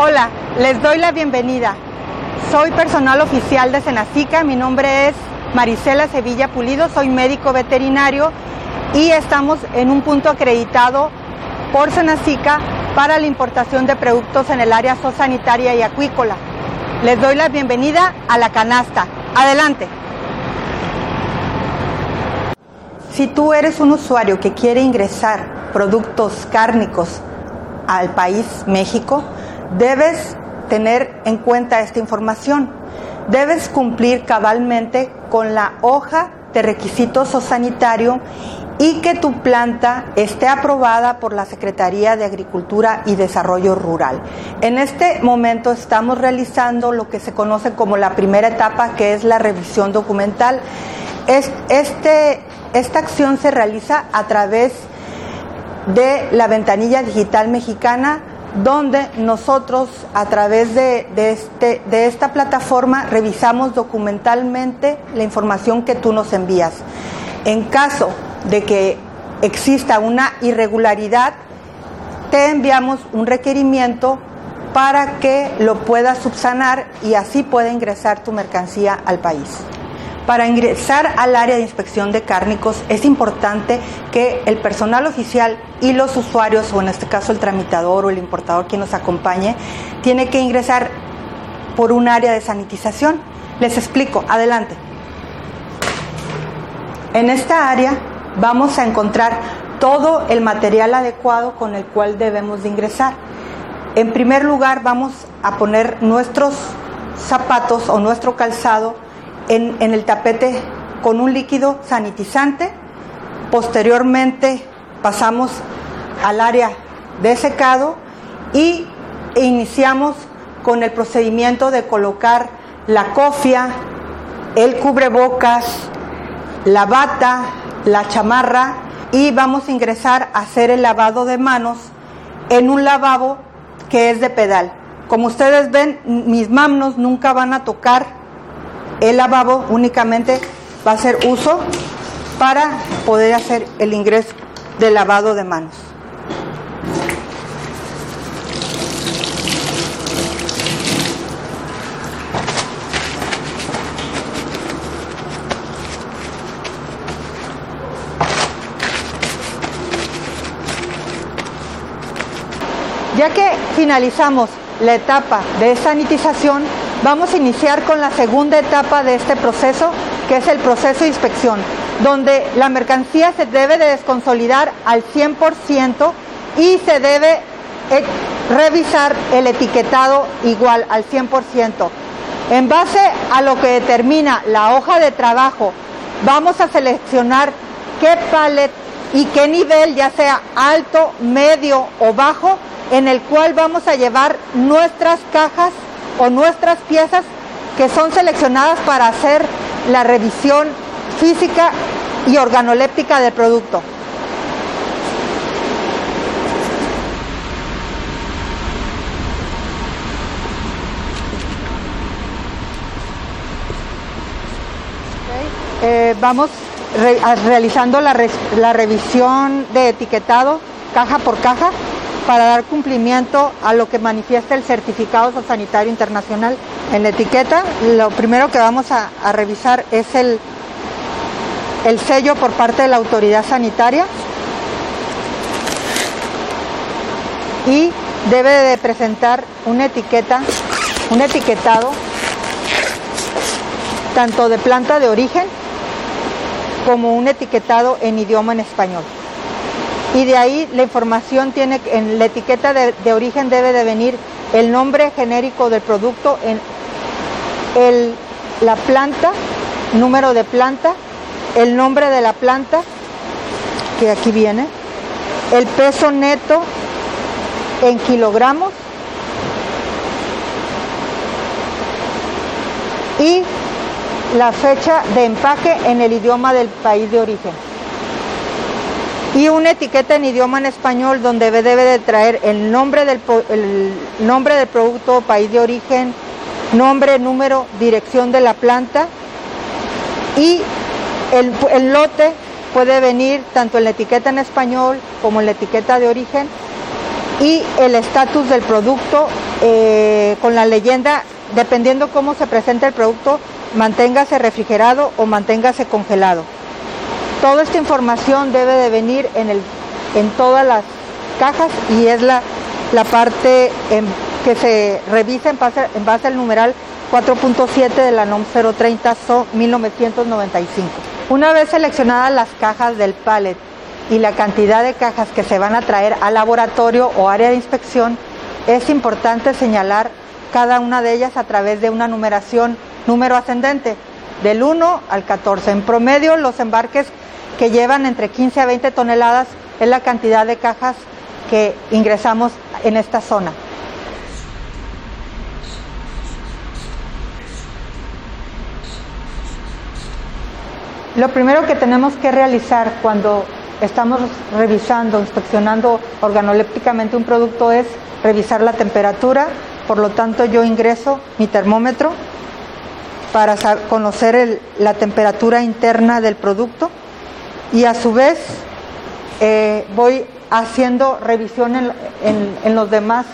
Hola, les doy la bienvenida. Soy personal oficial de Senacica, mi nombre es Marisela Sevilla Pulido, soy médico veterinario y estamos en un punto acreditado por Senacica para la importación de productos en el área zoosanitaria y acuícola. Les doy la bienvenida a la canasta. Adelante. Si tú eres un usuario que quiere ingresar productos cárnicos al país México, debes tener en cuenta esta información. Debes cumplir cabalmente con la hoja de requisitos o sanitario y que tu planta esté aprobada por la Secretaría de Agricultura y Desarrollo Rural. En este momento estamos realizando lo que se conoce como la primera etapa, que es la revisión documental. Este, esta acción se realiza a través de la ventanilla digital mexicana donde nosotros a través de, este, de esta plataforma revisamos documentalmente la información que tú nos envías. En caso de que exista una irregularidad, te enviamos un requerimiento para que lo puedas subsanar y así pueda ingresar tu mercancía al país. Para ingresar al área de inspección de cárnicos es importante que el personal oficial y los usuarios, o en este caso el tramitador o el importador quien nos acompañe, tiene que ingresar por un área de sanitización. Les explico, adelante. En esta área vamos a encontrar todo el material adecuado con el cual debemos de ingresar. En primer lugar vamos a poner nuestros zapatos o nuestro calzado en, el tapete con un líquido sanitizante. Posteriormente pasamos al área de secado y iniciamos con el procedimiento de colocar la cofia, el cubrebocas, la bata, la chamarra y vamos a ingresar a hacer el lavado de manos en un lavabo que es de pedal. Como ustedes ven, mis manos nunca van a tocar el lavabo únicamente va a ser uso para poder hacer el ingreso de lavado de manos. Ya que finalizamos la etapa de sanitización, Vamos a iniciar con la segunda etapa de este proceso, que es el proceso de inspección, donde la mercancía se debe de desconsolidar al 100% y se debe eh, revisar el etiquetado igual al 100%. En base a lo que determina la hoja de trabajo, vamos a seleccionar qué pallet y qué nivel, ya sea alto, medio o bajo, en el cual vamos a llevar nuestras cajas o nuestras piezas que son seleccionadas para hacer la revisión física y organoléptica del producto. Eh, vamos realizando la, la revisión de etiquetado caja por caja para dar cumplimiento a lo que manifiesta el certificado sanitario internacional en la etiqueta. Lo primero que vamos a, revisar es el, el sello por parte de la autoridad sanitaria y debe de presentar una etiqueta, un etiquetado tanto de planta de origen como un etiquetado en idioma en español y de ahí la información tiene, en la etiqueta de, origen debe de venir el nombre genérico del producto, en el, la planta, número de planta, el nombre de la planta, que aquí viene, el peso neto en kilogramos y la fecha de empaque en el idioma del país de origen y una etiqueta en idioma en español donde debe de traer el nombre del, nombre del producto, país de origen, nombre, número, dirección de la planta y el, el lote puede venir tanto en la etiqueta en español como en la etiqueta de origen y el estatus del producto eh, con la leyenda, dependiendo cómo se presenta el producto, manténgase refrigerado o manténgase congelado. Toda esta información debe de venir en, el, en todas las cajas y es la, la parte que se revisa en base, en base al numeral 4.7 de la NOM 030 SO 1995. Una vez seleccionadas las cajas del pallet y la cantidad de cajas que se van a traer al laboratorio o área de inspección, es importante señalar cada una de ellas a través de una numeración número ascendente, del 1 al 14. En promedio, los embarques que llevan entre 15 a 20 toneladas es la cantidad de cajas que ingresamos en esta zona. Lo primero que tenemos que realizar cuando estamos revisando, inspeccionando organolépticamente un producto es revisar la temperatura, por lo tanto yo ingreso mi termómetro para conocer la temperatura interna del producto y a su vez eh, voy haciendo revisión en, los demás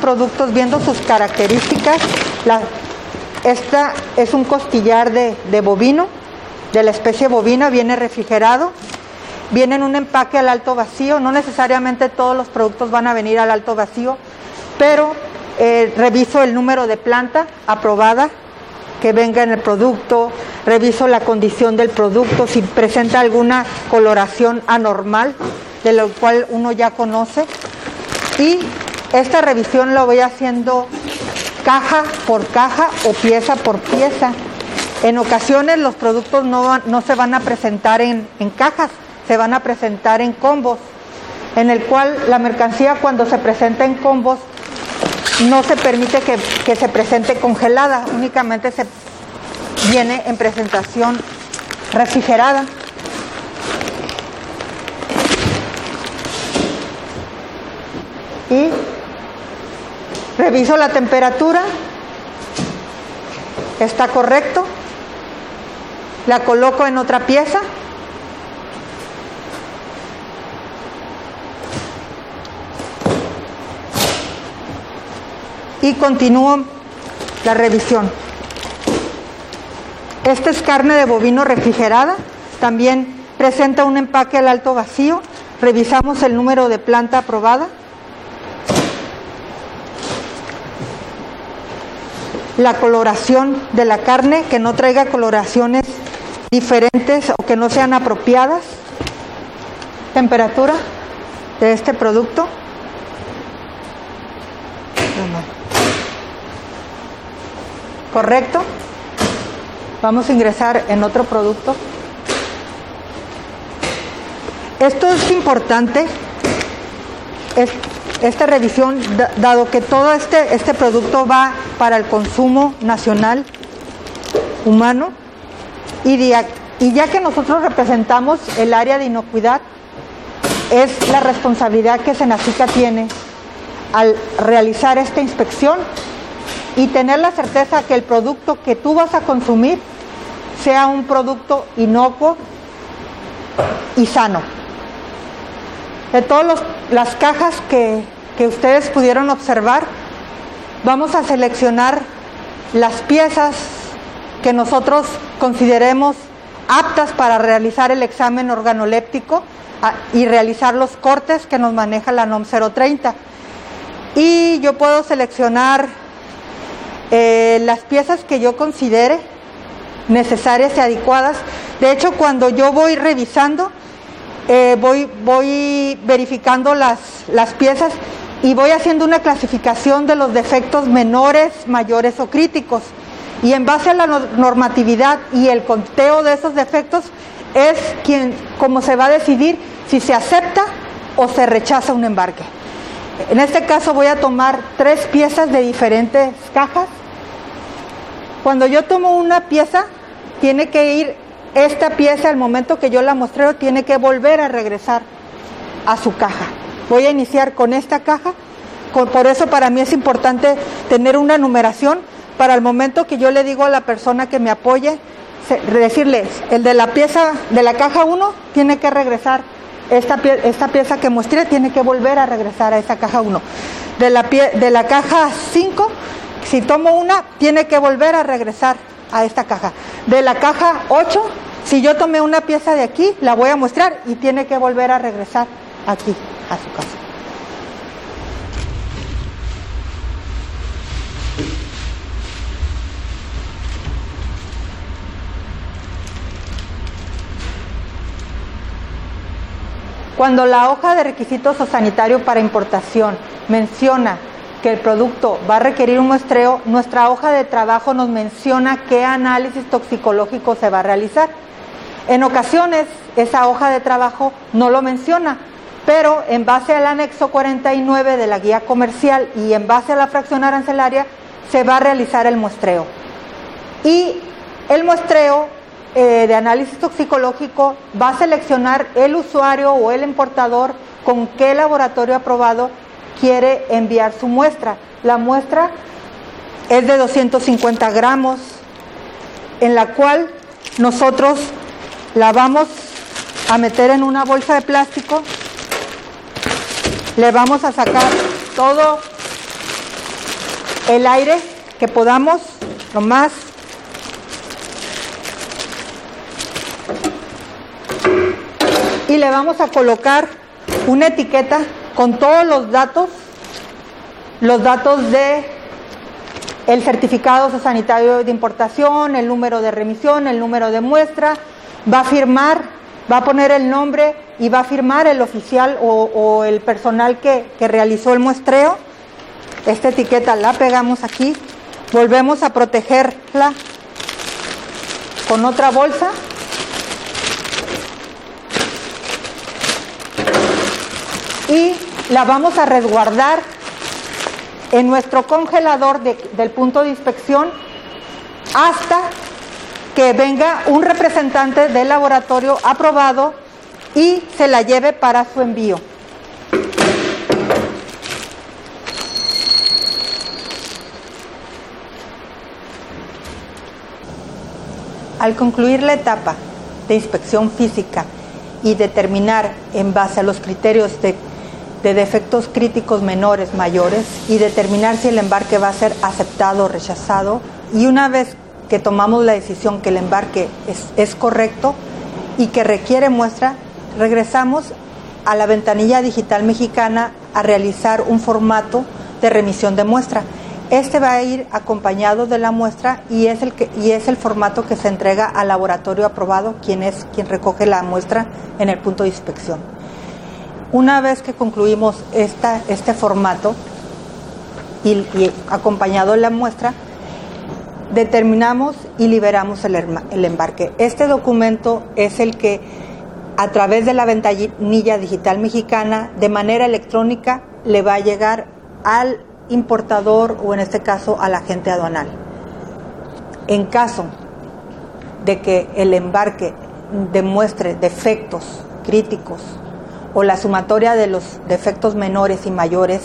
productos viendo sus características. Esta es un costillar de, de bovino de la especie bovina viene refrigerado viene en un empaque al alto vacío no necesariamente todos los productos van a venir al alto vacío pero eh, reviso el número de planta aprobada que venga en el producto, reviso la condición del producto, si presenta alguna coloración anormal, de lo cual uno ya conoce. Y esta revisión lo voy haciendo caja por caja o pieza por pieza. En ocasiones los productos no, no se van a presentar en, en cajas, se van a presentar en combos, en el cual la mercancía cuando se presenta en combos no se permite que, se presente congelada, únicamente se viene en presentación refrigerada. Y reviso la temperatura, está correcto, la coloco en otra pieza y continúo la revisión. Esta es carne de bovino refrigerada, también presenta un empaque al alto vacío, revisamos el número de planta aprobada. La coloración de la carne, que no traiga coloraciones diferentes o que no sean apropiadas. Temperatura de este producto. ¿Correcto? Vamos a ingresar en otro producto. Esto es importante, esta revisión, dado que todo este, este producto va para el consumo nacional humano y, y ya que nosotros representamos el área de inocuidad, es la responsabilidad que Senacica tiene al realizar esta inspección y tener la certeza que el producto que tú vas a consumir sea un producto inocuo y sano. De todas las cajas que, que ustedes pudieron observar, vamos a seleccionar las piezas que nosotros consideremos aptas para realizar el examen organoléptico ah, y realizar los cortes que nos maneja la NOM 030. Y yo puedo seleccionar eh, las piezas que yo considere necesarias y adecuadas. De hecho, cuando yo voy revisando, eh, voy, verificando las, las piezas y voy haciendo una clasificación de los defectos menores, mayores o críticos. Y en base a la normatividad y el conteo de esos defectos es quien, como se va a decidir si se acepta o se rechaza un embarque. En este caso voy a tomar tres piezas de diferentes cajas. Cuando yo tomo una pieza, tiene que ir esta pieza al momento que yo la muestreo, tiene que volver a regresar a su caja. Voy a iniciar con esta caja, por eso para mí es importante tener una numeración para el momento que yo le digo a la persona que me apoye, decirles, el de la pieza de la caja 1 tiene que regresar esta, esta pieza que mostré tiene que volver a regresar a esa caja 1. de la, de la caja 5, si tomo una, tiene que volver a regresar a esta caja. De la caja 8, si yo tomé una pieza de aquí, la voy a mostrar y tiene que volver a regresar aquí a su casa. Cuando la hoja de requisitos o sanitario para importación menciona que el producto va a requerir un muestreo, nuestra hoja de trabajo nos menciona qué análisis toxicológico se va a realizar. En ocasiones esa hoja de trabajo no lo menciona, pero en base al anexo 49 de la guía comercial y en base a la fracción arancelaria se va a realizar el muestreo. Y el muestreo eh, de análisis toxicológico va a seleccionar el usuario o el importador con qué laboratorio aprobado quiere enviar su muestra. La muestra es de 250 gramos, en la cual nosotros la vamos a meter en una bolsa de plástico, le vamos a sacar todo el aire que podamos, lo más le vamos a colocar una etiqueta con todos los datos, los datos de el certificado sanitario de importación, el número de remisión, el número de muestra, va a firmar, va a poner el nombre y va a firmar el oficial o, el personal que, que realizó el muestreo. Esta etiqueta la pegamos aquí, volvemos a protegerla con otra bolsa y la vamos a resguardar en nuestro congelador del punto de inspección hasta que venga un representante del laboratorio aprobado y se la lleve para su envío. Al concluir la etapa de inspección física y determinar en base a los criterios de de defectos críticos menores, mayores, y determinar si el embarque va a ser aceptado o rechazado. Y una vez que tomamos la decisión que el embarque es, es correcto y que requiere muestra, regresamos a la ventanilla digital mexicana a realizar un formato de remisión de muestra. Este va a ir acompañado de la muestra y es el, que, y es el formato que se entrega al laboratorio aprobado, quien es quien recoge la muestra en el punto de inspección. Una vez que concluimos este formato y, acompañado la muestra, determinamos y liberamos el, embarque. Este documento es el que a través de la ventanilla digital mexicana, de manera electrónica, le va a llegar al importador o en este caso al agente aduanal. En caso de que el embarque demuestre defectos críticos o la sumatoria de los defectos menores y mayores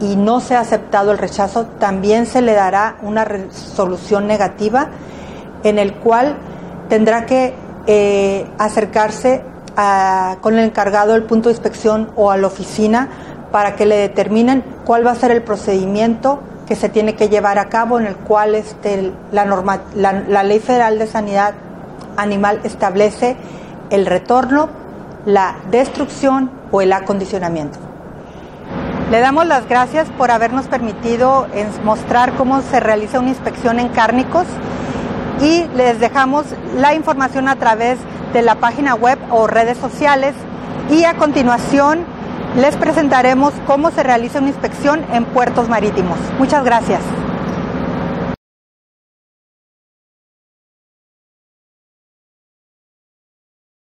y no se ha aceptado el rechazo, también se le dará una resolución negativa en el cual tendrá que eh, acercarse con el encargado del punto de inspección o a la oficina para que le determinen cuál va a ser el procedimiento que se tiene que llevar a cabo en el cual este, la Ley Federal de Sanidad Animal establece el retorno la destrucción o el acondicionamiento. Le damos las gracias por habernos permitido mostrar cómo se realiza una inspección en cárnicos y les dejamos la información a través de la página web o redes sociales y a continuación les presentaremos cómo se realiza una inspección en puertos marítimos. Muchas gracias.